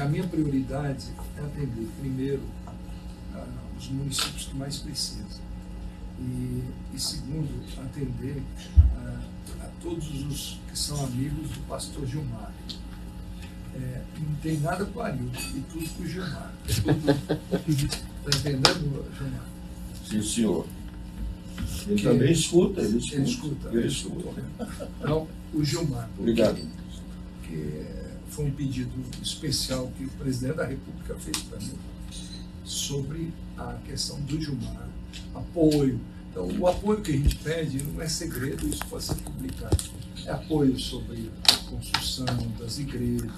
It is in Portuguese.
que a minha prioridade é atender, primeiro, ah, os municípios que mais precisam. E, e segundo, atender ah, a todos os que são amigos do pastor Gilmar. É, não tem nada com o Arildo, e tudo com o Gilmar. Está entendendo, Gilmar? Sim, senhor. Ele Que- também escuta, ele escuta. Ele escuta. Ele escuta. Então, o Gilmar. Obrigado. que foi um pedido especial que o presidente da República fez para mim sobre a questão do Gilmar, apoio. Então, o apoio que a gente pede não é segredo, isso pode ser publicado. É apoio sobre a construção das igrejas,